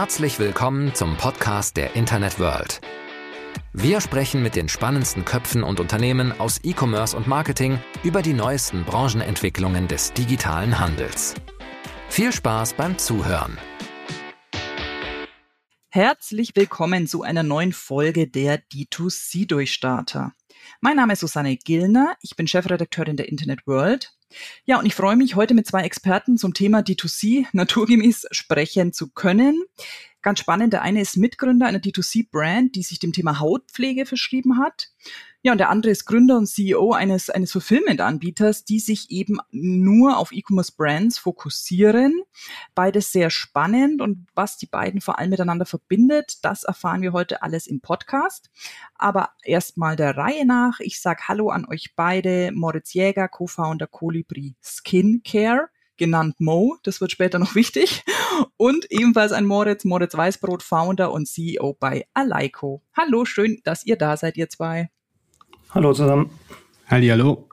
Herzlich willkommen zum Podcast der Internet World. Wir sprechen mit den spannendsten Köpfen und Unternehmen aus E-Commerce und Marketing über die neuesten Branchenentwicklungen des digitalen Handels. Viel Spaß beim Zuhören. Herzlich willkommen zu einer neuen Folge der D2C-Durchstarter. Mein Name ist Susanne Gillner, ich bin Chefredakteurin der Internet World. Ja, und ich freue mich, heute mit zwei Experten zum Thema D2C naturgemäß sprechen zu können. Ganz spannend, der eine ist Mitgründer einer D2C-Brand, die sich dem Thema Hautpflege verschrieben hat. Ja, und der andere ist Gründer und CEO eines, eines Fulfillment-Anbieters, die sich eben nur auf E-Commerce-Brands fokussieren. Beides sehr spannend und was die beiden vor allem miteinander verbindet, das erfahren wir heute alles im Podcast. Aber erstmal der Reihe nach. Ich sage Hallo an euch beide, Moritz Jäger, Co-Founder Colibri Skincare genannt Mo, das wird später noch wichtig, und ebenfalls ein Moritz, Moritz Weißbrot, Founder und CEO bei Aleiko. Hallo, schön, dass ihr da seid, ihr zwei. Hallo zusammen. Halli, hallo.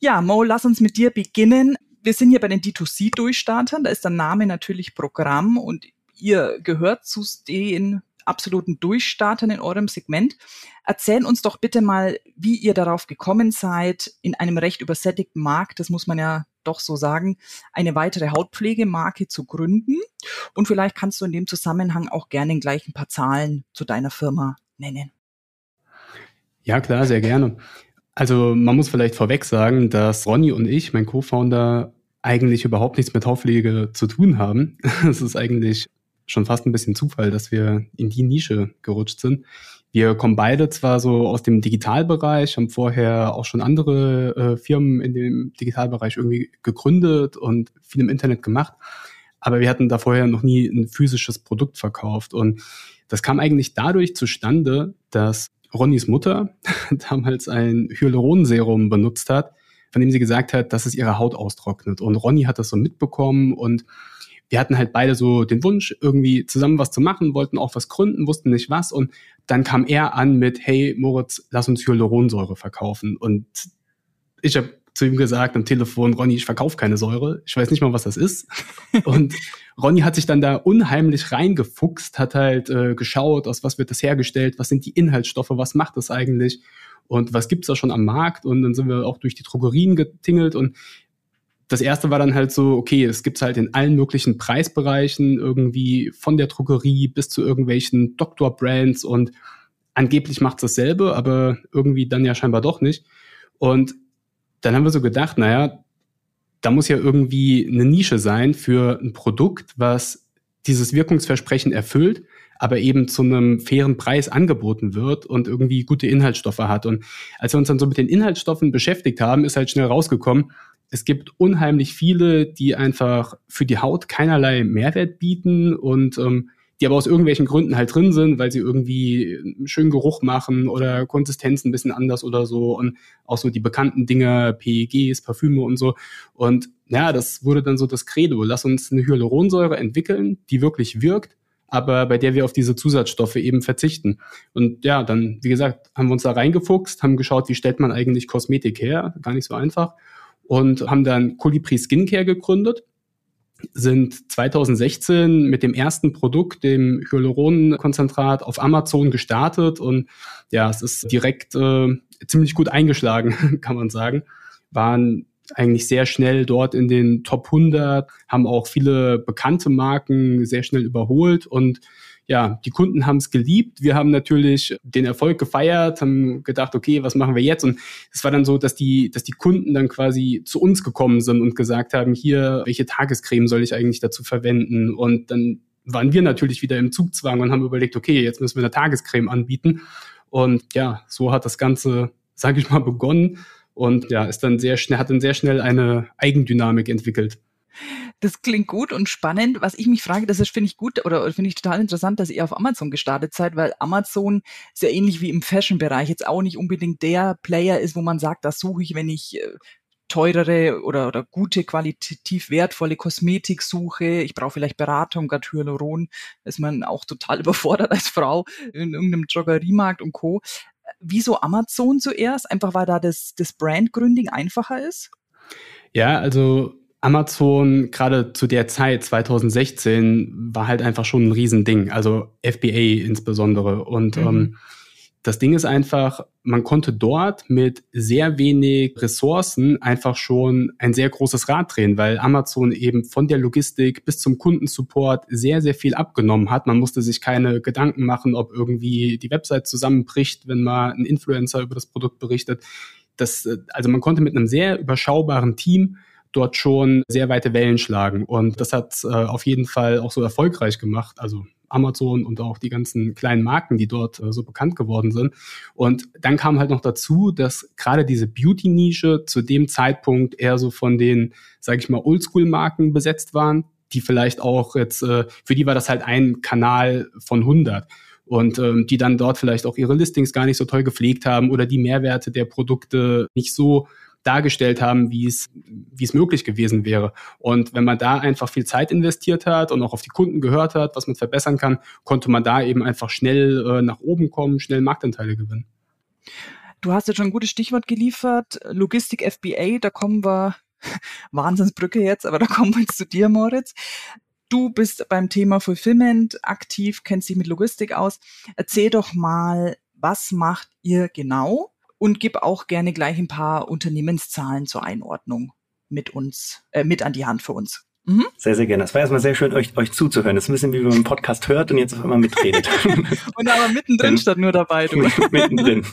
Ja, Mo, lass uns mit dir beginnen. Wir sind hier bei den D2C-Durchstartern, da ist der Name natürlich Programm und ihr gehört zu den absoluten Durchstartern in eurem Segment. Erzähl uns doch bitte mal, wie ihr darauf gekommen seid, in einem recht übersättigten Markt, das muss man ja doch so sagen, eine weitere Hautpflegemarke zu gründen. Und vielleicht kannst du in dem Zusammenhang auch gerne gleich ein paar Zahlen zu deiner Firma nennen. Ja, klar, sehr gerne. Also man muss vielleicht vorweg sagen, dass Ronny und ich, mein Co-Founder, eigentlich überhaupt nichts mit Hautpflege zu tun haben. Es ist eigentlich schon fast ein bisschen Zufall, dass wir in die Nische gerutscht sind. Wir kommen beide zwar so aus dem Digitalbereich, haben vorher auch schon andere äh, Firmen in dem Digitalbereich irgendwie gegründet und viel im Internet gemacht, aber wir hatten da vorher noch nie ein physisches Produkt verkauft. Und das kam eigentlich dadurch zustande, dass Ronnys Mutter damals ein Hyaluronserum benutzt hat, von dem sie gesagt hat, dass es ihre Haut austrocknet. Und Ronny hat das so mitbekommen und wir hatten halt beide so den Wunsch, irgendwie zusammen was zu machen, wollten auch was gründen, wussten nicht was. Und dann kam er an mit, hey Moritz, lass uns Hyaluronsäure verkaufen. Und ich habe zu ihm gesagt am Telefon, Ronny, ich verkaufe keine Säure. Ich weiß nicht mal, was das ist. und Ronny hat sich dann da unheimlich reingefuchst, hat halt äh, geschaut, aus was wird das hergestellt, was sind die Inhaltsstoffe, was macht das eigentlich und was gibt's da schon am Markt. Und dann sind wir auch durch die Drogerien getingelt und das erste war dann halt so, okay, es gibt's halt in allen möglichen Preisbereichen, irgendwie von der Drogerie bis zu irgendwelchen Doktor-Brands und angeblich macht's dasselbe, aber irgendwie dann ja scheinbar doch nicht. Und dann haben wir so gedacht, naja, da muss ja irgendwie eine Nische sein für ein Produkt, was dieses Wirkungsversprechen erfüllt, aber eben zu einem fairen Preis angeboten wird und irgendwie gute Inhaltsstoffe hat. Und als wir uns dann so mit den Inhaltsstoffen beschäftigt haben, ist halt schnell rausgekommen, es gibt unheimlich viele, die einfach für die Haut keinerlei Mehrwert bieten und ähm, die aber aus irgendwelchen Gründen halt drin sind, weil sie irgendwie einen schönen Geruch machen oder Konsistenz ein bisschen anders oder so und auch so die bekannten Dinge, PEGs, Parfüme und so. Und ja, das wurde dann so das Credo. Lass uns eine Hyaluronsäure entwickeln, die wirklich wirkt, aber bei der wir auf diese Zusatzstoffe eben verzichten. Und ja, dann, wie gesagt, haben wir uns da reingefuchst, haben geschaut, wie stellt man eigentlich Kosmetik her? Gar nicht so einfach. Und haben dann Colibri Skincare gegründet sind 2016 mit dem ersten Produkt, dem Hyaluronkonzentrat, auf Amazon gestartet und ja, es ist direkt äh, ziemlich gut eingeschlagen, kann man sagen. Waren eigentlich sehr schnell dort in den Top 100, haben auch viele bekannte Marken sehr schnell überholt und ja, die Kunden haben es geliebt. Wir haben natürlich den Erfolg gefeiert, haben gedacht, okay, was machen wir jetzt? Und es war dann so, dass die, dass die Kunden dann quasi zu uns gekommen sind und gesagt haben, hier, welche Tagescreme soll ich eigentlich dazu verwenden? Und dann waren wir natürlich wieder im Zugzwang und haben überlegt, okay, jetzt müssen wir eine Tagescreme anbieten. Und ja, so hat das Ganze, sage ich mal, begonnen und ja, ist dann sehr schnell, hat dann sehr schnell eine Eigendynamik entwickelt. Das klingt gut und spannend. Was ich mich frage, das finde ich gut oder finde ich total interessant, dass ihr auf Amazon gestartet seid, weil Amazon sehr ähnlich wie im Fashion-Bereich jetzt auch nicht unbedingt der Player ist, wo man sagt, das suche ich, wenn ich äh, teurere oder, oder gute, qualitativ wertvolle Kosmetik suche. Ich brauche vielleicht Beratung, gerade Hyaluron, ist man auch total überfordert als Frau in irgendeinem Drogeriemarkt und Co. Wieso Amazon zuerst? Einfach weil da das, das Brand-Gründing einfacher ist? Ja, also Amazon gerade zu der Zeit 2016 war halt einfach schon ein Riesending, also FBA insbesondere. Und mhm. ähm, das Ding ist einfach, man konnte dort mit sehr wenig Ressourcen einfach schon ein sehr großes Rad drehen, weil Amazon eben von der Logistik bis zum Kundensupport sehr, sehr viel abgenommen hat. Man musste sich keine Gedanken machen, ob irgendwie die Website zusammenbricht, wenn mal ein Influencer über das Produkt berichtet. Das, äh, also man konnte mit einem sehr überschaubaren Team dort schon sehr weite Wellen schlagen. Und das hat äh, auf jeden Fall auch so erfolgreich gemacht. Also Amazon und auch die ganzen kleinen Marken, die dort äh, so bekannt geworden sind. Und dann kam halt noch dazu, dass gerade diese Beauty-Nische zu dem Zeitpunkt eher so von den, sage ich mal, Oldschool-Marken besetzt waren, die vielleicht auch jetzt, äh, für die war das halt ein Kanal von 100 und ähm, die dann dort vielleicht auch ihre Listings gar nicht so toll gepflegt haben oder die Mehrwerte der Produkte nicht so dargestellt haben, wie es, wie es möglich gewesen wäre. Und wenn man da einfach viel Zeit investiert hat und auch auf die Kunden gehört hat, was man verbessern kann, konnte man da eben einfach schnell äh, nach oben kommen, schnell Marktanteile gewinnen. Du hast ja schon ein gutes Stichwort geliefert. Logistik FBA, da kommen wir, Wahnsinnsbrücke jetzt, aber da kommen wir jetzt zu dir, Moritz. Du bist beim Thema Fulfillment aktiv, kennst dich mit Logistik aus. Erzähl doch mal, was macht ihr genau und gib auch gerne gleich ein paar Unternehmenszahlen zur Einordnung mit uns, äh, mit an die Hand für uns. Mhm. Sehr, sehr gerne. Es war erstmal sehr schön, euch, euch zuzuhören. Das ist ein bisschen wie wenn man einen Podcast hört und jetzt auf einmal mitredet. und aber mittendrin statt nur dabei. Du. mittendrin.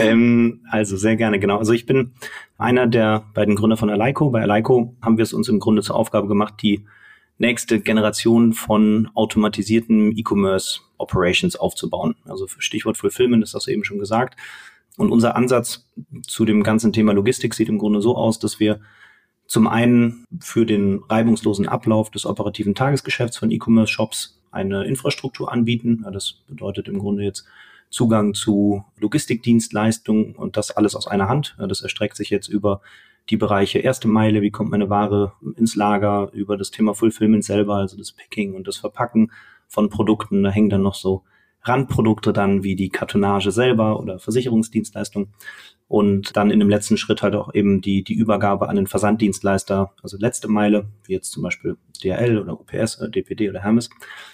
ähm, also sehr gerne, genau. Also ich bin einer der beiden Gründer von Aleiko. Bei Aleiko haben wir es uns im Grunde zur Aufgabe gemacht, die nächste Generation von automatisierten E-Commerce Operations aufzubauen. Also für Stichwort Fulfillment ist das eben schon gesagt. Und unser Ansatz zu dem ganzen Thema Logistik sieht im Grunde so aus, dass wir zum einen für den reibungslosen Ablauf des operativen Tagesgeschäfts von E-Commerce-Shops eine Infrastruktur anbieten. Das bedeutet im Grunde jetzt Zugang zu Logistikdienstleistungen und das alles aus einer Hand. Das erstreckt sich jetzt über die Bereiche erste Meile, wie kommt meine Ware ins Lager, über das Thema Fulfillment selber, also das Picking und das Verpacken von Produkten. Da hängen dann noch so Randprodukte dann wie die Kartonage selber oder Versicherungsdienstleistung und dann in dem letzten Schritt halt auch eben die, die Übergabe an den Versanddienstleister, also letzte Meile, wie jetzt zum Beispiel DRL oder UPS, oder DPD oder Hermes,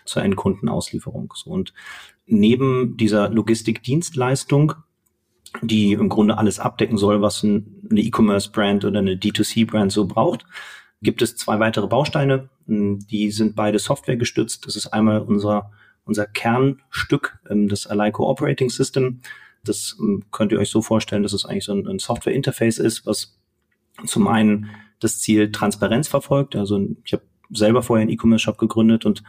zur Endkundenauslieferung. So, und neben dieser Logistikdienstleistung, die im Grunde alles abdecken soll, was eine E-Commerce-Brand oder eine D2C-Brand so braucht, gibt es zwei weitere Bausteine. Die sind beide Software gestützt. Das ist einmal unser unser Kernstück, ähm, das Alico Operating System. Das ähm, könnt ihr euch so vorstellen, dass es eigentlich so ein, ein Software-Interface ist, was zum einen das Ziel Transparenz verfolgt. Also ich habe selber vorher einen E-Commerce-Shop gegründet und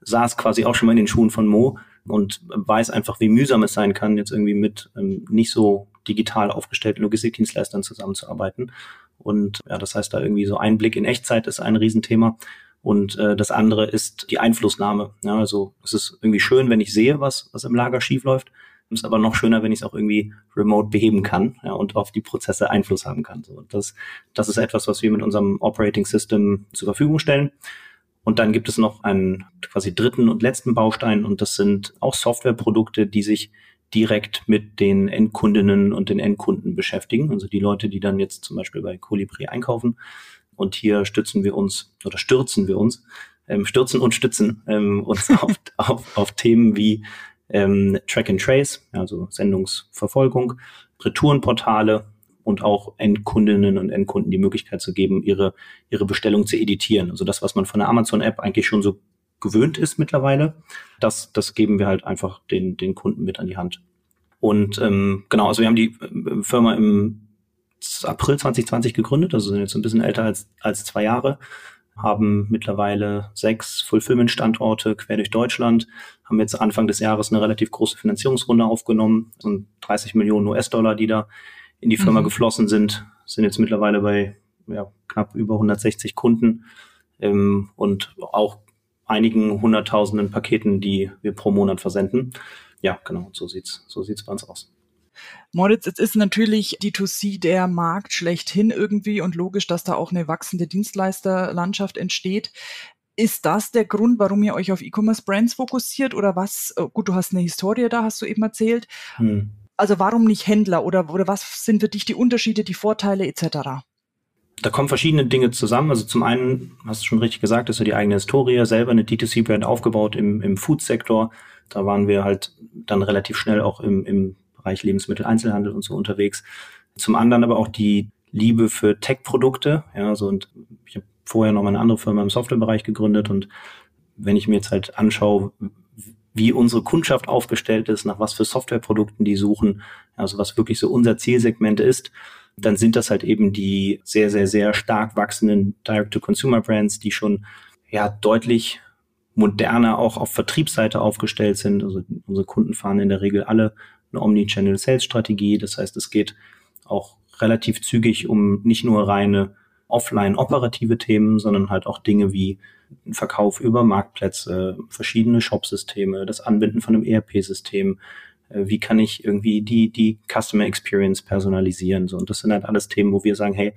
saß quasi auch schon mal in den Schuhen von Mo und weiß einfach, wie mühsam es sein kann, jetzt irgendwie mit ähm, nicht so digital aufgestellten Logistikdienstleistern zusammenzuarbeiten. Und ja, das heißt, da irgendwie so ein Blick in Echtzeit ist ein Riesenthema. Und äh, das andere ist die Einflussnahme. Ja, also es ist irgendwie schön, wenn ich sehe, was, was im Lager schief läuft. Es ist aber noch schöner, wenn ich es auch irgendwie remote beheben kann ja, und auf die Prozesse Einfluss haben kann. So, das, das ist etwas, was wir mit unserem Operating System zur Verfügung stellen. Und dann gibt es noch einen quasi dritten und letzten Baustein und das sind auch Softwareprodukte, die sich direkt mit den Endkundinnen und den Endkunden beschäftigen. Also die Leute, die dann jetzt zum Beispiel bei Colibri einkaufen, und hier stützen wir uns oder stürzen wir uns, ähm, stürzen und stützen ähm, uns auf, auf, auf Themen wie ähm, Track and Trace, also Sendungsverfolgung, Retourenportale und auch Endkundinnen und Endkunden die Möglichkeit zu geben, ihre, ihre Bestellung zu editieren. Also das, was man von der Amazon-App eigentlich schon so gewöhnt ist mittlerweile, das, das geben wir halt einfach den, den Kunden mit an die Hand. Und ähm, genau, also wir haben die äh, Firma im April 2020 gegründet, also sind jetzt ein bisschen älter als, als zwei Jahre, haben mittlerweile sechs Fulfillment-Standorte quer durch Deutschland, haben jetzt Anfang des Jahres eine relativ große Finanzierungsrunde aufgenommen, sind 30 Millionen US-Dollar, die da in die Firma mhm. geflossen sind, sind jetzt mittlerweile bei ja, knapp über 160 Kunden ähm, und auch einigen hunderttausenden Paketen, die wir pro Monat versenden. Ja, genau, so sieht's, so sieht's bei uns aus. Moritz, jetzt ist natürlich D2C der Markt schlechthin irgendwie und logisch, dass da auch eine wachsende Dienstleisterlandschaft entsteht. Ist das der Grund, warum ihr euch auf E-Commerce-Brands fokussiert oder was? Oh, gut, du hast eine Historie da, hast du eben erzählt. Hm. Also warum nicht Händler oder, oder was sind für dich die Unterschiede, die Vorteile etc.? da kommen verschiedene Dinge zusammen. Also zum einen, hast du schon richtig gesagt, ist so die eigene Historie, selber eine D2C-Brand aufgebaut im, im Food-Sektor. Da waren wir halt dann relativ schnell auch im, im Bereich Lebensmittel-Einzelhandel und so unterwegs. Zum anderen aber auch die Liebe für Tech-Produkte. Ja, so und ich habe vorher noch mal eine andere Firma im Softwarebereich gegründet und wenn ich mir jetzt halt anschaue, wie unsere Kundschaft aufgestellt ist, nach was für Softwareprodukten die suchen, also was wirklich so unser Zielsegment ist, dann sind das halt eben die sehr, sehr, sehr stark wachsenden Direct-to-Consumer-Brands, die schon ja deutlich moderner auch auf Vertriebsseite aufgestellt sind. Also unsere Kunden fahren in der Regel alle eine Omni-Channel-Sales-Strategie. Das heißt, es geht auch relativ zügig um nicht nur reine offline operative Themen, sondern halt auch Dinge wie Verkauf über Marktplätze, verschiedene Shopsysteme, das Anbinden von einem ERP-System, äh, wie kann ich irgendwie die, die Customer Experience personalisieren. So, und das sind halt alles Themen, wo wir sagen, hey,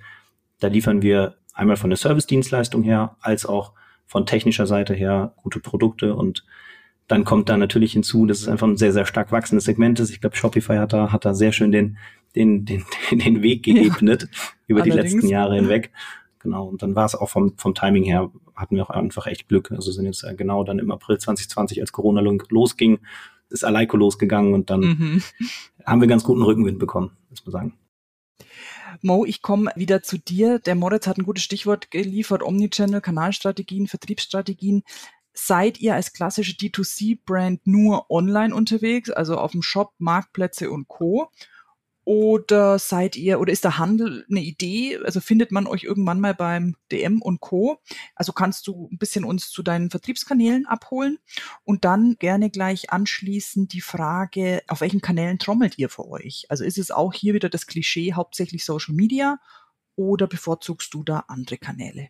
da liefern wir einmal von der Service-Dienstleistung her, als auch von technischer Seite her gute Produkte und dann kommt da natürlich hinzu, dass es einfach ein sehr, sehr stark wachsendes Segment ist. Ich glaube, Shopify hat da, hat da sehr schön den, den, den, den Weg geebnet ja, über allerdings. die letzten Jahre hinweg. Genau. Und dann war es auch vom, vom Timing her, hatten wir auch einfach echt Glück. Also sind jetzt genau dann im April 2020, als Corona losging, ist Aleiko losgegangen und dann mhm. haben wir ganz guten Rückenwind bekommen, muss man sagen. Mo, ich komme wieder zu dir. Der Moritz hat ein gutes Stichwort geliefert, Omnichannel, Kanalstrategien, Vertriebsstrategien. Seid ihr als klassische D2C-Brand nur online unterwegs, also auf dem Shop, Marktplätze und Co.? Oder seid ihr, oder ist der Handel eine Idee? Also findet man euch irgendwann mal beim DM und Co. Also kannst du ein bisschen uns zu deinen Vertriebskanälen abholen und dann gerne gleich anschließend die Frage, auf welchen Kanälen trommelt ihr für euch? Also ist es auch hier wieder das Klischee hauptsächlich Social Media oder bevorzugst du da andere Kanäle?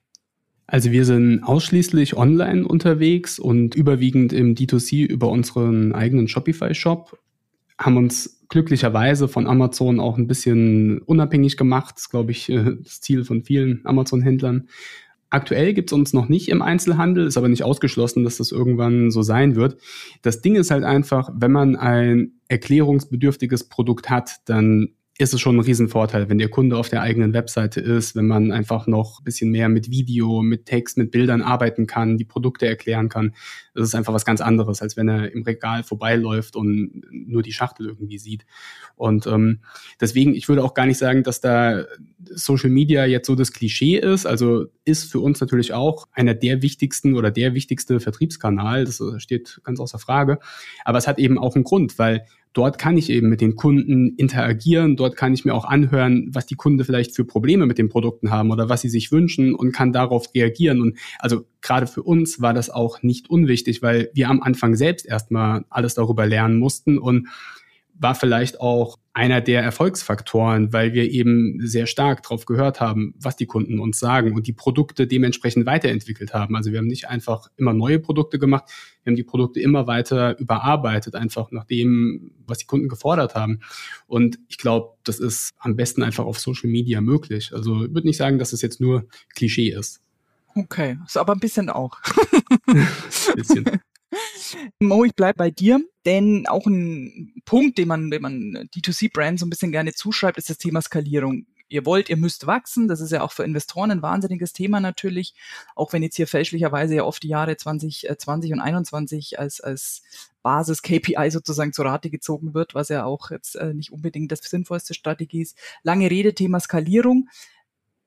Also wir sind ausschließlich online unterwegs und überwiegend im D2C über unseren eigenen Shopify-Shop haben uns glücklicherweise von Amazon auch ein bisschen unabhängig gemacht. Das ist, glaube ich, das Ziel von vielen Amazon-Händlern. Aktuell gibt es uns noch nicht im Einzelhandel, ist aber nicht ausgeschlossen, dass das irgendwann so sein wird. Das Ding ist halt einfach, wenn man ein erklärungsbedürftiges Produkt hat, dann ist es schon ein Riesenvorteil, wenn der Kunde auf der eigenen Webseite ist, wenn man einfach noch ein bisschen mehr mit Video, mit Text, mit Bildern arbeiten kann, die Produkte erklären kann. Das ist einfach was ganz anderes, als wenn er im Regal vorbeiläuft und nur die Schachtel irgendwie sieht. Und ähm, deswegen, ich würde auch gar nicht sagen, dass da Social Media jetzt so das Klischee ist. Also ist für uns natürlich auch einer der wichtigsten oder der wichtigste Vertriebskanal. Das steht ganz außer Frage. Aber es hat eben auch einen Grund, weil dort kann ich eben mit den Kunden interagieren, dort kann ich mir auch anhören, was die Kunden vielleicht für Probleme mit den Produkten haben oder was sie sich wünschen und kann darauf reagieren. Und also gerade für uns war das auch nicht unwichtig, weil wir am Anfang selbst erstmal alles darüber lernen mussten und war vielleicht auch einer der Erfolgsfaktoren, weil wir eben sehr stark darauf gehört haben, was die Kunden uns sagen und die Produkte dementsprechend weiterentwickelt haben. Also wir haben nicht einfach immer neue Produkte gemacht, wir haben die Produkte immer weiter überarbeitet, einfach nach dem, was die Kunden gefordert haben. Und ich glaube, das ist am besten einfach auf Social Media möglich. Also ich würde nicht sagen, dass es jetzt nur Klischee ist. Okay, so aber ein bisschen auch. ein bisschen. Mo, ich bleib bei dir, denn auch ein Punkt, den man, wenn man D2C-Brands so ein bisschen gerne zuschreibt, ist das Thema Skalierung. Ihr wollt, ihr müsst wachsen. Das ist ja auch für Investoren ein wahnsinniges Thema natürlich. Auch wenn jetzt hier fälschlicherweise ja oft die Jahre 2020 äh, und 21 als, als Basis KPI sozusagen zur Rate gezogen wird, was ja auch jetzt äh, nicht unbedingt das sinnvollste Strategie ist. Lange Rede, Thema Skalierung.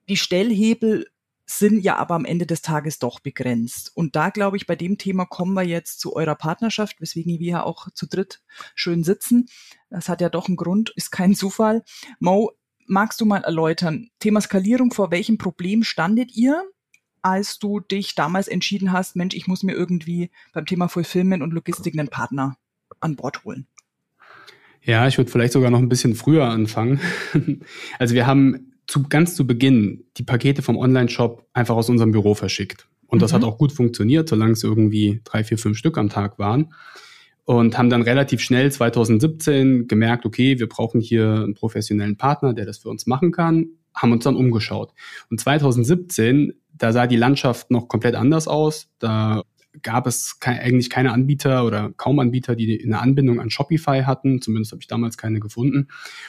Die Stellhebel sind ja aber am Ende des Tages doch begrenzt. Und da glaube ich, bei dem Thema kommen wir jetzt zu eurer Partnerschaft, weswegen wir ja auch zu dritt schön sitzen. Das hat ja doch einen Grund, ist kein Zufall. Mo, magst du mal erläutern, Thema Skalierung, vor welchem Problem standet ihr, als du dich damals entschieden hast, Mensch, ich muss mir irgendwie beim Thema Fulfillment und Logistik einen Partner an Bord holen? Ja, ich würde vielleicht sogar noch ein bisschen früher anfangen. Also wir haben zu, ganz zu Beginn die Pakete vom Online-Shop einfach aus unserem Büro verschickt. Und das mhm. hat auch gut funktioniert, solange es irgendwie drei, vier, fünf Stück am Tag waren. Und haben dann relativ schnell 2017 gemerkt, okay, wir brauchen hier einen professionellen Partner, der das für uns machen kann, haben uns dann umgeschaut. Und 2017, da sah die Landschaft noch komplett anders aus. Da gab es ke eigentlich keine Anbieter oder kaum Anbieter, die eine Anbindung an Shopify hatten. Zumindest habe ich damals keine gefunden.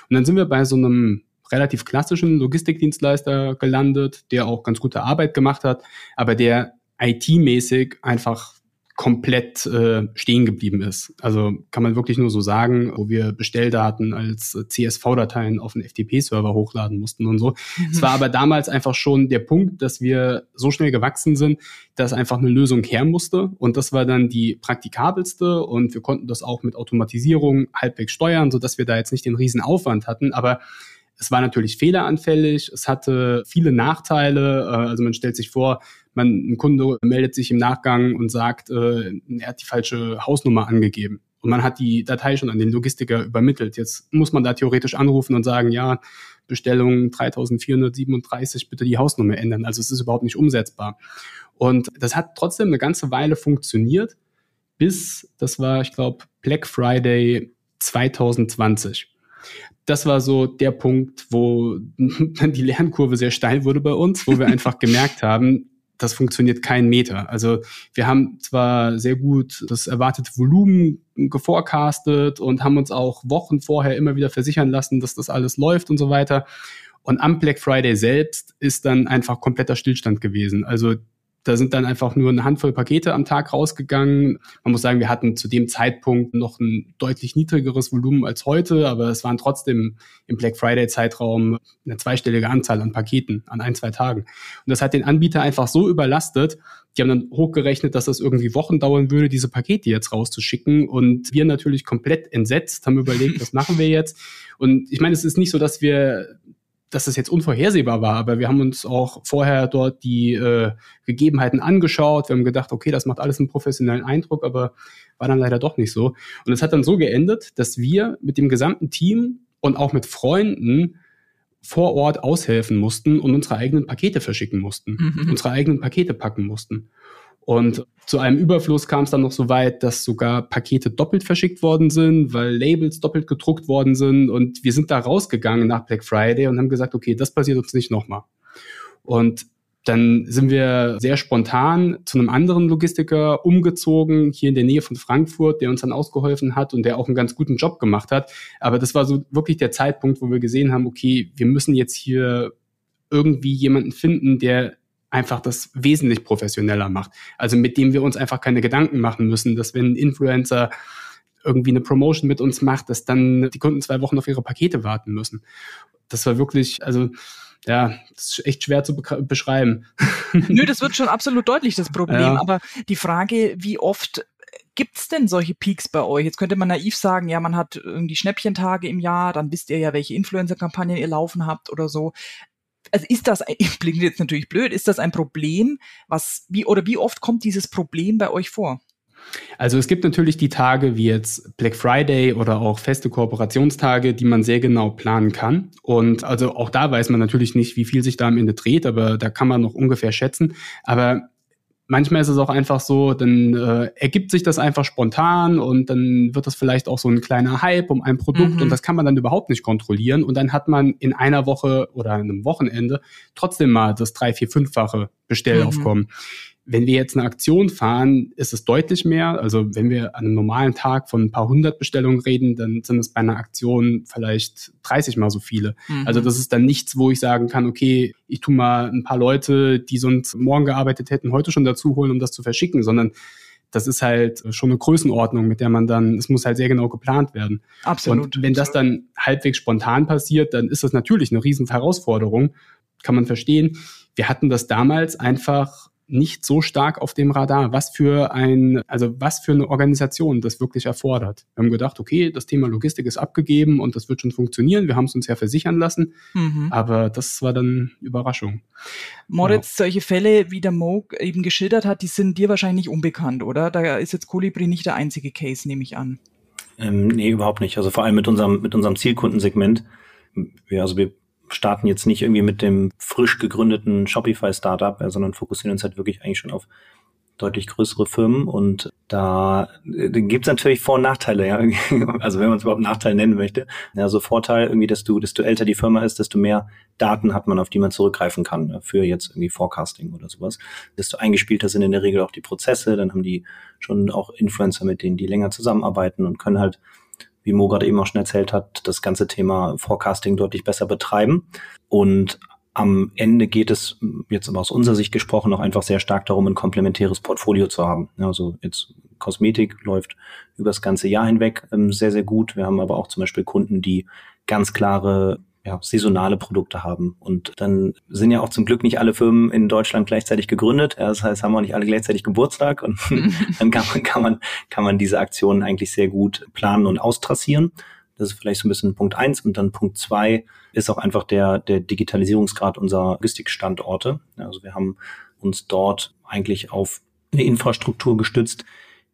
Und dann sind wir bei so einem relativ klassischen Logistikdienstleister gelandet, der auch ganz gute Arbeit gemacht hat, aber der IT-mäßig einfach komplett äh, stehen geblieben ist. Also kann man wirklich nur so sagen, wo wir Bestelldaten als CSV-Dateien auf einen FTP-Server hochladen mussten und so. Mhm. Es war aber damals einfach schon der Punkt, dass wir so schnell gewachsen sind, dass einfach eine Lösung her musste. Und das war dann die praktikabelste und wir konnten das auch mit Automatisierung halbwegs steuern, sodass wir da jetzt nicht den riesen Aufwand hatten. Aber es war natürlich fehleranfällig, es hatte viele Nachteile. Äh, also man stellt sich vor, man, ein Kunde meldet sich im Nachgang und sagt, äh, er hat die falsche Hausnummer angegeben. Und man hat die Datei schon an den Logistiker übermittelt. Jetzt muss man da theoretisch anrufen und sagen, ja, Bestellung 3437, bitte die Hausnummer ändern. Also es ist überhaupt nicht umsetzbar. Und das hat trotzdem eine ganze Weile funktioniert, bis, das war, ich glaube, Black Friday 2020. Das war so der Punkt, wo die Lernkurve sehr steil wurde bei uns, wo wir einfach gemerkt haben, das funktioniert kein Meter. Also wir haben zwar sehr gut das erwartete Volumen geforecastet und haben uns auch Wochen vorher immer wieder versichern lassen, dass das alles läuft und so weiter. Und am Black Friday selbst ist dann einfach kompletter Stillstand gewesen. Also da sind dann einfach nur eine Handvoll Pakete am Tag rausgegangen. Man muss sagen, wir hatten zu dem Zeitpunkt noch ein deutlich niedrigeres Volumen als heute, aber es waren trotzdem im Black Friday Zeitraum eine zweistellige Anzahl an Paketen an ein, zwei Tagen. Und das hat den Anbieter einfach so überlastet. Die haben dann hochgerechnet, dass das irgendwie Wochen dauern würde, diese Pakete jetzt rauszuschicken. Und wir natürlich komplett entsetzt, haben überlegt, was machen wir jetzt? Und ich meine, es ist nicht so, dass wir dass das jetzt unvorhersehbar war, aber wir haben uns auch vorher dort die äh, Gegebenheiten angeschaut. Wir haben gedacht, okay, das macht alles einen professionellen Eindruck, aber war dann leider doch nicht so. Und es hat dann so geendet, dass wir mit dem gesamten Team und auch mit Freunden vor Ort aushelfen mussten und unsere eigenen Pakete verschicken mussten, mhm. unsere eigenen Pakete packen mussten. Und zu einem Überfluss kam es dann noch so weit, dass sogar Pakete doppelt verschickt worden sind, weil Labels doppelt gedruckt worden sind. Und wir sind da rausgegangen nach Black Friday und haben gesagt, okay, das passiert uns nicht nochmal. Und dann sind wir sehr spontan zu einem anderen Logistiker umgezogen, hier in der Nähe von Frankfurt, der uns dann ausgeholfen hat und der auch einen ganz guten Job gemacht hat. Aber das war so wirklich der Zeitpunkt, wo wir gesehen haben, okay, wir müssen jetzt hier irgendwie jemanden finden, der einfach das wesentlich professioneller macht. Also mit dem wir uns einfach keine Gedanken machen müssen, dass wenn ein Influencer irgendwie eine Promotion mit uns macht, dass dann die Kunden zwei Wochen auf ihre Pakete warten müssen. Das war wirklich, also ja, das ist echt schwer zu be beschreiben. Nö, das wird schon absolut deutlich, das Problem. Ja. Aber die Frage, wie oft gibt's denn solche Peaks bei euch? Jetzt könnte man naiv sagen, ja, man hat irgendwie Schnäppchentage im Jahr, dann wisst ihr ja, welche Influencer-Kampagnen ihr laufen habt oder so also ist das, klingt jetzt natürlich blöd, ist das ein Problem, was, wie, oder wie oft kommt dieses Problem bei euch vor? Also es gibt natürlich die Tage wie jetzt Black Friday oder auch feste Kooperationstage, die man sehr genau planen kann. Und also auch da weiß man natürlich nicht, wie viel sich da am Ende dreht, aber da kann man noch ungefähr schätzen. Aber manchmal ist es auch einfach so, dann äh, ergibt sich das einfach spontan und dann wird das vielleicht auch so ein kleiner Hype um ein Produkt mhm. und das kann man dann überhaupt nicht kontrollieren und dann hat man in einer Woche oder einem Wochenende trotzdem mal das drei, vier, fünffache Bestellaufkommen. Mhm. Wenn wir jetzt eine Aktion fahren, ist es deutlich mehr. Also wenn wir an einem normalen Tag von ein paar hundert Bestellungen reden, dann sind es bei einer Aktion vielleicht 30 mal so viele. Mhm. Also das ist dann nichts, wo ich sagen kann, okay, ich tue mal ein paar Leute, die sonst morgen gearbeitet hätten, heute schon dazu holen, um das zu verschicken, sondern das ist halt schon eine Größenordnung, mit der man dann, es muss halt sehr genau geplant werden. Absolut. Und wenn das dann halbwegs spontan passiert, dann ist das natürlich eine riesen Herausforderung. Kann man verstehen. Wir hatten das damals einfach nicht so stark auf dem Radar, was für ein, also was für eine Organisation das wirklich erfordert. Wir haben gedacht, okay, das Thema Logistik ist abgegeben und das wird schon funktionieren. Wir haben es uns ja versichern lassen, mhm. aber das war dann Überraschung. Moritz, ja. solche Fälle, wie der Mo eben geschildert hat, die sind dir wahrscheinlich unbekannt, oder? Da ist jetzt Colibri nicht der einzige Case, nehme ich an. Ähm, nee, überhaupt nicht. Also vor allem mit unserem, mit unserem Zielkundensegment. Ja, also wir starten jetzt nicht irgendwie mit dem frisch gegründeten Shopify-Startup, sondern fokussieren uns halt wirklich eigentlich schon auf deutlich größere Firmen und da, äh, gibt es natürlich Vor- und Nachteile, ja. Also wenn man es überhaupt Nachteil nennen möchte. Ja, so Vorteil irgendwie, dass du, desto älter die Firma ist, desto mehr Daten hat man, auf die man zurückgreifen kann für jetzt irgendwie Forecasting oder sowas. Desto eingespielter sind in der Regel auch die Prozesse, dann haben die schon auch Influencer, mit denen die länger zusammenarbeiten und können halt wie Mo gerade eben auch schon erzählt hat, das ganze Thema Forecasting deutlich besser betreiben. Und am Ende geht es jetzt aber aus unserer Sicht gesprochen auch einfach sehr stark darum, ein komplementäres Portfolio zu haben. Also jetzt Kosmetik läuft über das ganze Jahr hinweg ähm, sehr, sehr gut. Wir haben aber auch zum Beispiel Kunden, die ganz klare ja, saisonale Produkte haben. Und dann sind ja auch zum Glück nicht alle Firmen in Deutschland gleichzeitig gegründet. Ja, das heißt, haben wir nicht alle gleichzeitig Geburtstag und dann kann man, kann man, kann man diese Aktionen eigentlich sehr gut planen und austrassieren. Das ist vielleicht so ein bisschen Punkt eins. Und dann Punkt zwei ist auch einfach der, der Digitalisierungsgrad unserer Logistikstandorte. Also wir haben uns dort eigentlich auf eine Infrastruktur gestützt,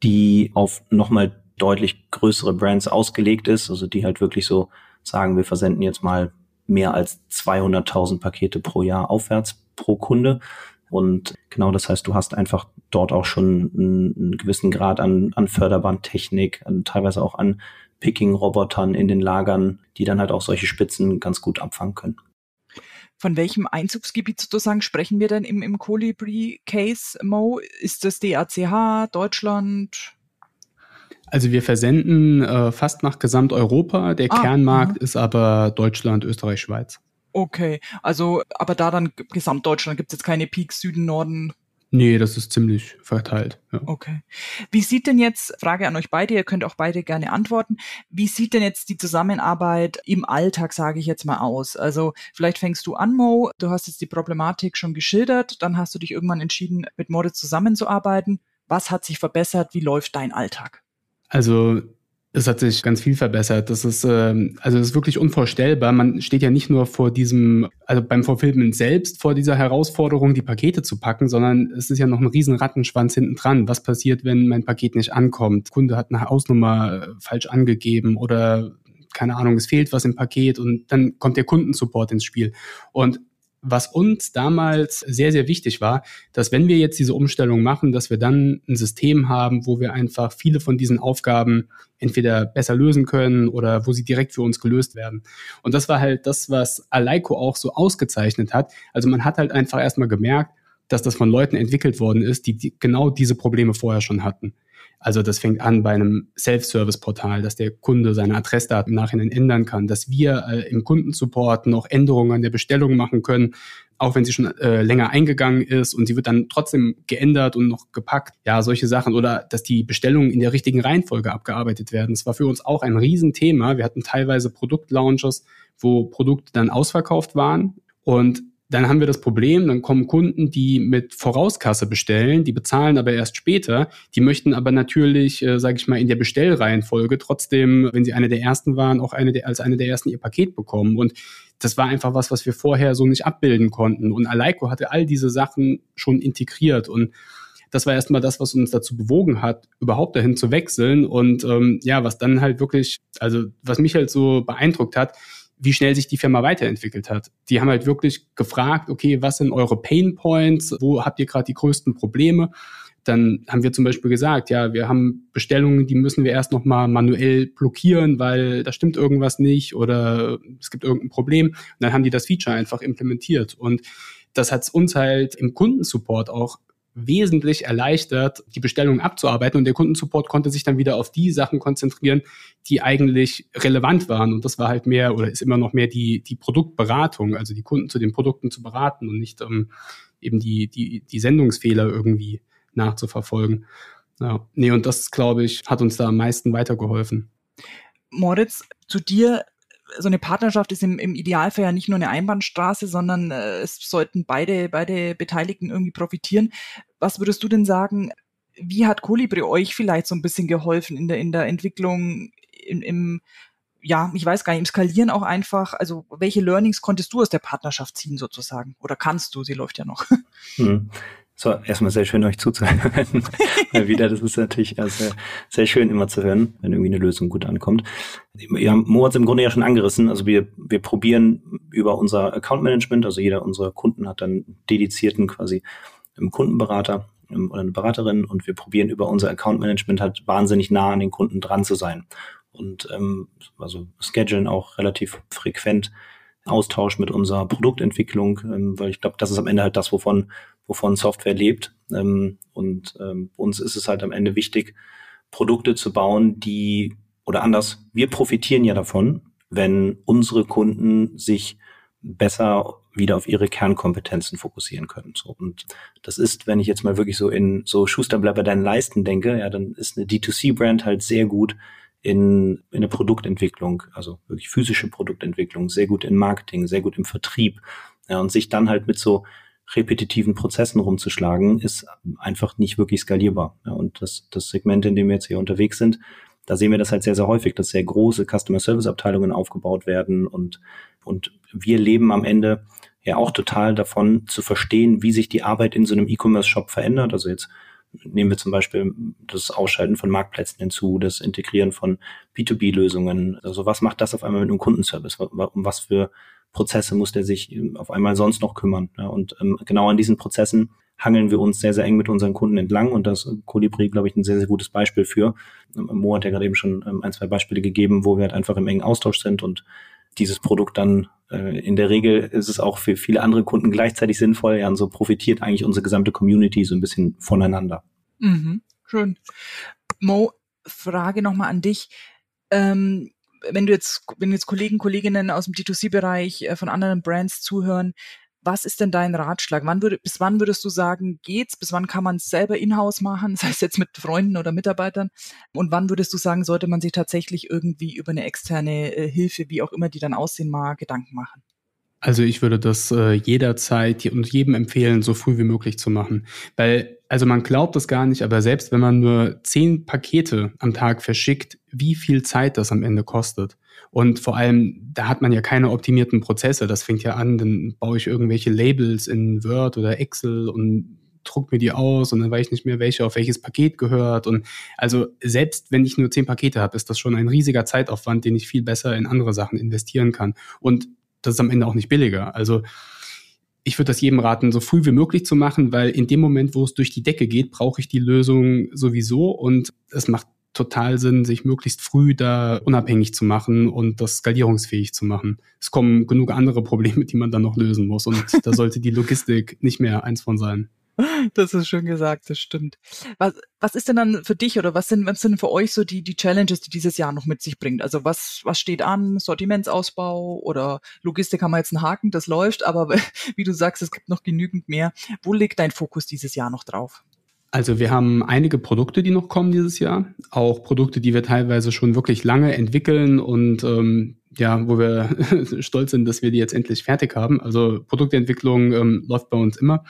die auf nochmal deutlich größere Brands ausgelegt ist, also die halt wirklich so sagen, wir versenden jetzt mal mehr als 200.000 Pakete pro Jahr aufwärts pro Kunde. Und genau das heißt, du hast einfach dort auch schon einen, einen gewissen Grad an, an Förderbandtechnik, an, teilweise auch an Picking-Robotern in den Lagern, die dann halt auch solche Spitzen ganz gut abfangen können. Von welchem Einzugsgebiet sozusagen sprechen wir denn im, im Colibri-Case, Mo? Ist das DACH, Deutschland? Also wir versenden äh, fast nach Gesamteuropa. Der ah, Kernmarkt mh. ist aber Deutschland, Österreich, Schweiz. Okay, also aber da dann Gesamtdeutschland gibt es jetzt keine Peaks Süden, Norden. Nee, das ist ziemlich verteilt. Ja. Okay. Wie sieht denn jetzt, Frage an euch beide, ihr könnt auch beide gerne antworten, wie sieht denn jetzt die Zusammenarbeit im Alltag, sage ich jetzt mal, aus? Also vielleicht fängst du an, Mo, du hast jetzt die Problematik schon geschildert, dann hast du dich irgendwann entschieden, mit Moritz zusammenzuarbeiten. Was hat sich verbessert? Wie läuft dein Alltag? Also es hat sich ganz viel verbessert. Das ist, ähm, also das ist wirklich unvorstellbar. Man steht ja nicht nur vor diesem, also beim Fulfillment selbst vor dieser Herausforderung, die Pakete zu packen, sondern es ist ja noch ein riesen Rattenschwanz hinten dran. Was passiert, wenn mein Paket nicht ankommt? Der Kunde hat eine Hausnummer äh, falsch angegeben oder keine Ahnung, es fehlt was im Paket und dann kommt der Kundensupport ins Spiel. Und was uns damals sehr, sehr wichtig war, dass wenn wir jetzt diese Umstellung machen, dass wir dann ein System haben, wo wir einfach viele von diesen Aufgaben entweder besser lösen können oder wo sie direkt für uns gelöst werden. Und das war halt das, was Aleiko auch so ausgezeichnet hat. Also man hat halt einfach erstmal gemerkt, dass das von Leuten entwickelt worden ist, die, die genau diese Probleme vorher schon hatten. Also das fängt an bei einem Self-Service-Portal, dass der Kunde seine Adressdaten im Nachhinein ändern kann, dass wir äh, im Kundensupport noch Änderungen an der Bestellung machen können, auch wenn sie schon äh, länger eingegangen ist und sie wird dann trotzdem geändert und noch gepackt. Ja, solche Sachen oder dass die Bestellungen in der richtigen Reihenfolge abgearbeitet werden. Das war für uns auch ein Riesenthema. Wir hatten teilweise Produktlaunches, wo Produkte dann ausverkauft waren und dann haben wir das Problem, dann kommen Kunden, die mit Vorauskasse bestellen, die bezahlen aber erst später. Die möchten aber natürlich, äh, sage ich mal, in der Bestellreihenfolge trotzdem, wenn sie eine der ersten waren, auch eine der, als eine der ersten ihr Paket bekommen. Und das war einfach was, was wir vorher so nicht abbilden konnten. Und Aleiko hatte all diese Sachen schon integriert und das war erstmal das, was uns dazu bewogen hat, überhaupt dahin zu wechseln. Und ähm, ja, was dann halt wirklich, also was mich halt so beeindruckt hat, wie schnell sich die Firma weiterentwickelt hat. Die haben halt wirklich gefragt, okay, was sind eure Pain Points? Wo habt ihr gerade die größten Probleme? Dann haben wir zum Beispiel gesagt, ja, wir haben Bestellungen, die müssen wir erst nochmal manuell blockieren, weil da stimmt irgendwas nicht oder es gibt irgendein Problem. Und dann haben die das Feature einfach implementiert. Und das hat uns halt im Kundensupport auch wesentlich erleichtert, die Bestellung abzuarbeiten. Und der Kundensupport konnte sich dann wieder auf die Sachen konzentrieren, die eigentlich relevant waren. Und das war halt mehr oder ist immer noch mehr die, die Produktberatung, also die Kunden zu den Produkten zu beraten und nicht ähm, eben die, die, die Sendungsfehler irgendwie nachzuverfolgen. Ja, nee, und das, glaube ich, hat uns da am meisten weitergeholfen. Moritz, zu dir so eine Partnerschaft ist im, im Idealfall ja nicht nur eine Einbahnstraße, sondern äh, es sollten beide, beide Beteiligten irgendwie profitieren. Was würdest du denn sagen, wie hat Colibri euch vielleicht so ein bisschen geholfen in der, in der Entwicklung, im, im, ja, ich weiß gar nicht, im Skalieren auch einfach? Also, welche Learnings konntest du aus der Partnerschaft ziehen sozusagen? Oder kannst du? Sie läuft ja noch. Hm. So, erstmal sehr schön, euch zuzuhören. Mal wieder, das ist natürlich sehr, sehr schön immer zu hören, wenn irgendwie eine Lösung gut ankommt. Wir haben Moritz im Grunde ja schon angerissen. Also wir, wir probieren über unser Account Management, also jeder unserer Kunden hat dann dedizierten quasi einen Kundenberater ähm, oder eine Beraterin und wir probieren über unser Account Management halt wahnsinnig nah an den Kunden dran zu sein. Und ähm, also schedulen auch relativ frequent Austausch mit unserer Produktentwicklung, ähm, weil ich glaube, das ist am Ende halt das, wovon, wovon Software lebt. Ähm, und ähm, uns ist es halt am Ende wichtig, Produkte zu bauen, die oder anders, wir profitieren ja davon, wenn unsere Kunden sich besser wieder auf ihre Kernkompetenzen fokussieren können. So, und das ist, wenn ich jetzt mal wirklich so in so Schuster bleib bei deinen Leisten denke, ja, dann ist eine D2C-Brand halt sehr gut in, in der Produktentwicklung, also wirklich physische Produktentwicklung, sehr gut in Marketing, sehr gut im Vertrieb. Ja, und sich dann halt mit so repetitiven Prozessen rumzuschlagen, ist einfach nicht wirklich skalierbar. Ja, und das, das Segment, in dem wir jetzt hier unterwegs sind, da sehen wir das halt sehr, sehr häufig, dass sehr große Customer Service Abteilungen aufgebaut werden und, und wir leben am Ende ja auch total davon zu verstehen, wie sich die Arbeit in so einem E-Commerce Shop verändert. Also jetzt nehmen wir zum Beispiel das Ausschalten von Marktplätzen hinzu, das Integrieren von B2B-Lösungen. Also was macht das auf einmal mit einem Kundenservice? Um was für Prozesse muss der sich auf einmal sonst noch kümmern? Ja, und ähm, genau an diesen Prozessen hangeln wir uns sehr, sehr eng mit unseren Kunden entlang und das Colibri, glaube ich, ein sehr, sehr gutes Beispiel für. Mo hat ja gerade eben schon ähm, ein, zwei Beispiele gegeben, wo wir halt einfach im engen Austausch sind und dieses Produkt dann äh, in der Regel ist es auch für viele andere Kunden gleichzeitig sinnvoll. Ja, und so profitiert eigentlich unsere gesamte Community so ein bisschen voneinander. Mhm, schön. Mo, Frage nochmal an dich. Ähm, wenn du jetzt, wenn jetzt Kollegen, Kolleginnen aus dem D2C-Bereich äh, von anderen Brands zuhören, was ist denn dein Ratschlag? Wann würde, bis wann würdest du sagen, geht's? Bis wann kann man es selber in-house machen? Sei es jetzt mit Freunden oder Mitarbeitern? Und wann würdest du sagen, sollte man sich tatsächlich irgendwie über eine externe äh, Hilfe, wie auch immer die dann aussehen mag, Gedanken machen? Also ich würde das äh, jederzeit und jedem empfehlen, so früh wie möglich zu machen. Weil, also man glaubt das gar nicht, aber selbst wenn man nur zehn Pakete am Tag verschickt, wie viel Zeit das am Ende kostet. Und vor allem, da hat man ja keine optimierten Prozesse. Das fängt ja an, dann baue ich irgendwelche Labels in Word oder Excel und druck mir die aus und dann weiß ich nicht mehr, welche auf welches Paket gehört. Und also selbst wenn ich nur zehn Pakete habe, ist das schon ein riesiger Zeitaufwand, den ich viel besser in andere Sachen investieren kann. Und das ist am Ende auch nicht billiger. Also ich würde das jedem raten, so früh wie möglich zu machen, weil in dem Moment, wo es durch die Decke geht, brauche ich die Lösung sowieso und es macht total Sinn, sich möglichst früh da unabhängig zu machen und das skalierungsfähig zu machen. Es kommen genug andere Probleme, die man dann noch lösen muss und da sollte die Logistik nicht mehr eins von sein. Das ist schön gesagt, das stimmt. Was, was ist denn dann für dich oder was sind, was sind für euch so die, die Challenges, die dieses Jahr noch mit sich bringt? Also was, was steht an? Sortimentsausbau oder Logistik haben wir jetzt einen Haken, das läuft, aber wie du sagst, es gibt noch genügend mehr. Wo liegt dein Fokus dieses Jahr noch drauf? Also wir haben einige Produkte, die noch kommen dieses Jahr. Auch Produkte, die wir teilweise schon wirklich lange entwickeln und ähm, ja, wo wir stolz sind, dass wir die jetzt endlich fertig haben. Also Produktentwicklung ähm, läuft bei uns immer.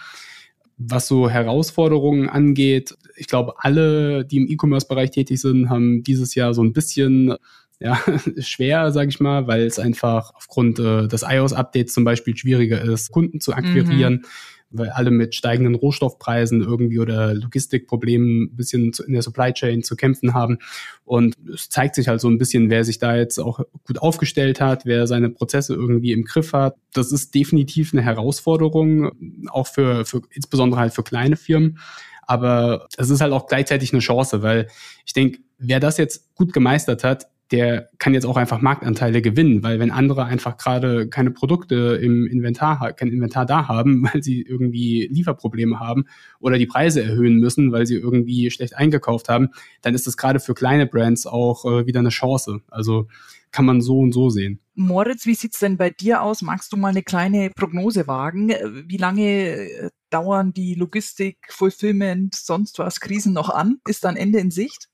Was so Herausforderungen angeht, ich glaube, alle, die im E-Commerce-Bereich tätig sind, haben dieses Jahr so ein bisschen ja, schwer, sage ich mal, weil es einfach aufgrund äh, des iOS-Updates zum Beispiel schwieriger ist, Kunden zu akquirieren. Mhm weil alle mit steigenden Rohstoffpreisen irgendwie oder Logistikproblemen ein bisschen in der Supply Chain zu kämpfen haben. Und es zeigt sich halt so ein bisschen, wer sich da jetzt auch gut aufgestellt hat, wer seine Prozesse irgendwie im Griff hat. Das ist definitiv eine Herausforderung, auch für, für insbesondere halt für kleine Firmen. Aber es ist halt auch gleichzeitig eine Chance, weil ich denke, wer das jetzt gut gemeistert hat, der kann jetzt auch einfach Marktanteile gewinnen, weil wenn andere einfach gerade keine Produkte im Inventar, kein Inventar da haben, weil sie irgendwie Lieferprobleme haben oder die Preise erhöhen müssen, weil sie irgendwie schlecht eingekauft haben, dann ist das gerade für kleine Brands auch äh, wieder eine Chance. Also kann man so und so sehen. Moritz, wie sieht's denn bei dir aus? Magst du mal eine kleine Prognose wagen? Wie lange äh, dauern die Logistik, Fulfillment, sonst was Krisen noch an? Ist dann Ende in Sicht?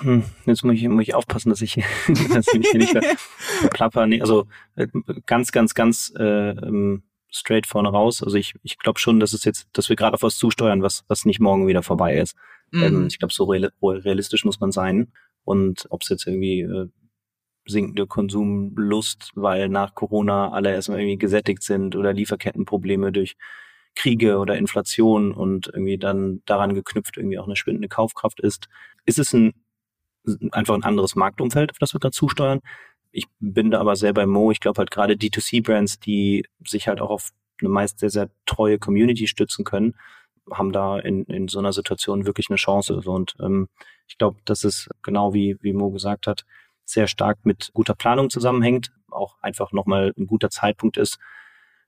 Hm, jetzt muss ich, muss ich aufpassen, dass ich, dass ich hier nicht plapper. Nee, also äh, ganz, ganz, ganz äh, ähm, straight vorne raus. Also ich, ich glaube schon, dass es jetzt, dass wir gerade auf was zusteuern, was, was nicht morgen wieder vorbei ist. Mhm. Ähm, ich glaube, so realistisch muss man sein. Und ob es jetzt irgendwie äh, sinkende Konsumlust, weil nach Corona alle erstmal irgendwie gesättigt sind oder Lieferkettenprobleme durch Kriege oder Inflation und irgendwie dann daran geknüpft irgendwie auch eine schwindende Kaufkraft ist, ist es ein einfach ein anderes Marktumfeld, auf das wir gerade zusteuern. Ich bin da aber sehr bei Mo. Ich glaube halt gerade D2C-Brands, die sich halt auch auf eine meist sehr, sehr treue Community stützen können, haben da in, in so einer Situation wirklich eine Chance. Und ähm, ich glaube, dass es genau wie, wie Mo gesagt hat, sehr stark mit guter Planung zusammenhängt, auch einfach nochmal ein guter Zeitpunkt ist,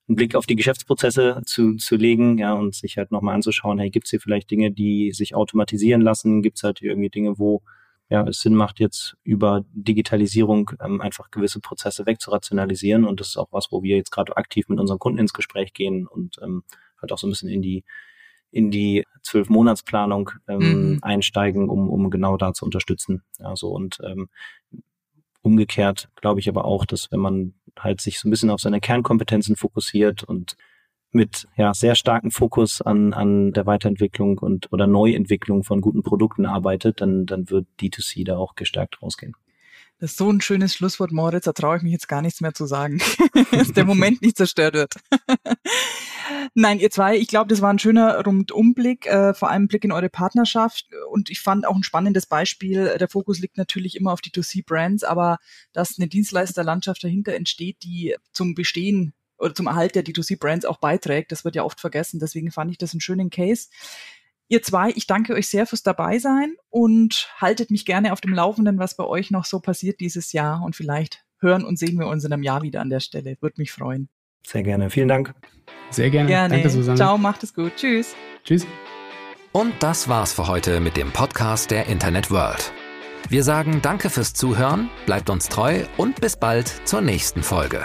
einen Blick auf die Geschäftsprozesse zu, zu legen, ja, und sich halt nochmal anzuschauen, hey, gibt's hier vielleicht Dinge, die sich automatisieren lassen? Gibt's halt hier irgendwie Dinge, wo ja, es Sinn macht, jetzt über Digitalisierung ähm, einfach gewisse Prozesse wegzurationalisieren. Und das ist auch was, wo wir jetzt gerade aktiv mit unseren Kunden ins Gespräch gehen und ähm, halt auch so ein bisschen in die in die zwölf Monatsplanung ähm, mhm. einsteigen, um, um genau da zu unterstützen. Also und ähm, umgekehrt glaube ich aber auch, dass wenn man halt sich so ein bisschen auf seine Kernkompetenzen fokussiert und mit ja sehr starken Fokus an, an der Weiterentwicklung und oder Neuentwicklung von guten Produkten arbeitet, dann, dann wird D2C da auch gestärkt rausgehen. Das ist so ein schönes Schlusswort, Moritz, da traue ich mich jetzt gar nichts mehr zu sagen, dass der Moment nicht zerstört wird. Nein, ihr zwei, ich glaube, das war ein schöner Rundumblick, äh, vor allem Blick in eure Partnerschaft. Und ich fand auch ein spannendes Beispiel. Der Fokus liegt natürlich immer auf die 2C-Brands, aber dass eine Dienstleisterlandschaft dahinter entsteht, die zum Bestehen oder zum Erhalt der D2C-Brands auch beiträgt. Das wird ja oft vergessen. Deswegen fand ich das einen schönen Case. Ihr zwei, ich danke euch sehr fürs Dabeisein und haltet mich gerne auf dem Laufenden, was bei euch noch so passiert dieses Jahr. Und vielleicht hören und sehen wir uns in einem Jahr wieder an der Stelle. Würde mich freuen. Sehr gerne. Vielen Dank. Sehr gerne. gerne. Danke, Susanne. Ciao, macht es gut. Tschüss. Tschüss. Und das war's für heute mit dem Podcast der Internet World. Wir sagen Danke fürs Zuhören, bleibt uns treu und bis bald zur nächsten Folge.